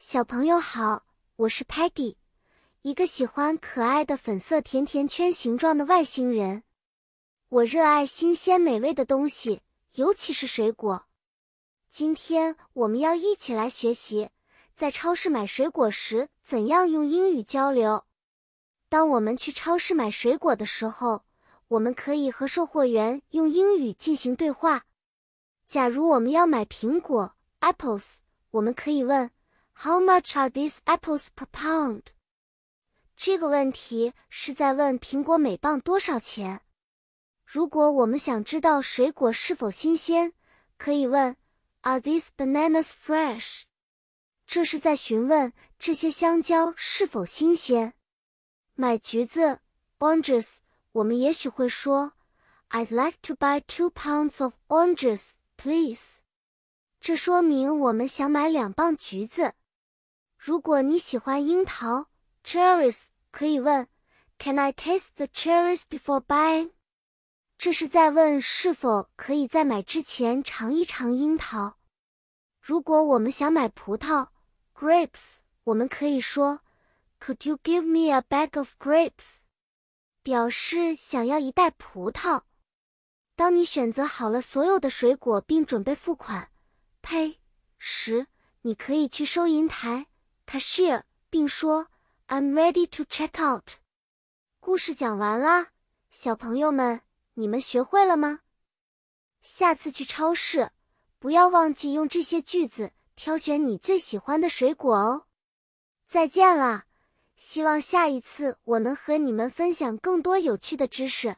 小朋友好，我是 Patty，一个喜欢可爱的粉色甜甜圈形状的外星人。我热爱新鲜美味的东西，尤其是水果。今天我们要一起来学习，在超市买水果时怎样用英语交流。当我们去超市买水果的时候，我们可以和售货员用英语进行对话。假如我们要买苹果 （apples），我们可以问。How much are these apples per pound？这个问题是在问苹果每磅多少钱。如果我们想知道水果是否新鲜，可以问 Are these bananas fresh？这是在询问这些香蕉是否新鲜。买橘子 oranges，我们也许会说 I'd like to buy two pounds of oranges, please。这说明我们想买两磅橘子。如果你喜欢樱桃 cherries，可以问 Can I taste the cherries before buying？这是在问是否可以在买之前尝一尝樱桃。如果我们想买葡萄 grapes，我们可以说 Could you give me a bag of grapes？表示想要一袋葡萄。当你选择好了所有的水果并准备付款 pay 时，你可以去收银台。cashier，并说 "I'm ready to check out." 故事讲完啦，小朋友们，你们学会了吗？下次去超市，不要忘记用这些句子挑选你最喜欢的水果哦。再见了，希望下一次我能和你们分享更多有趣的知识。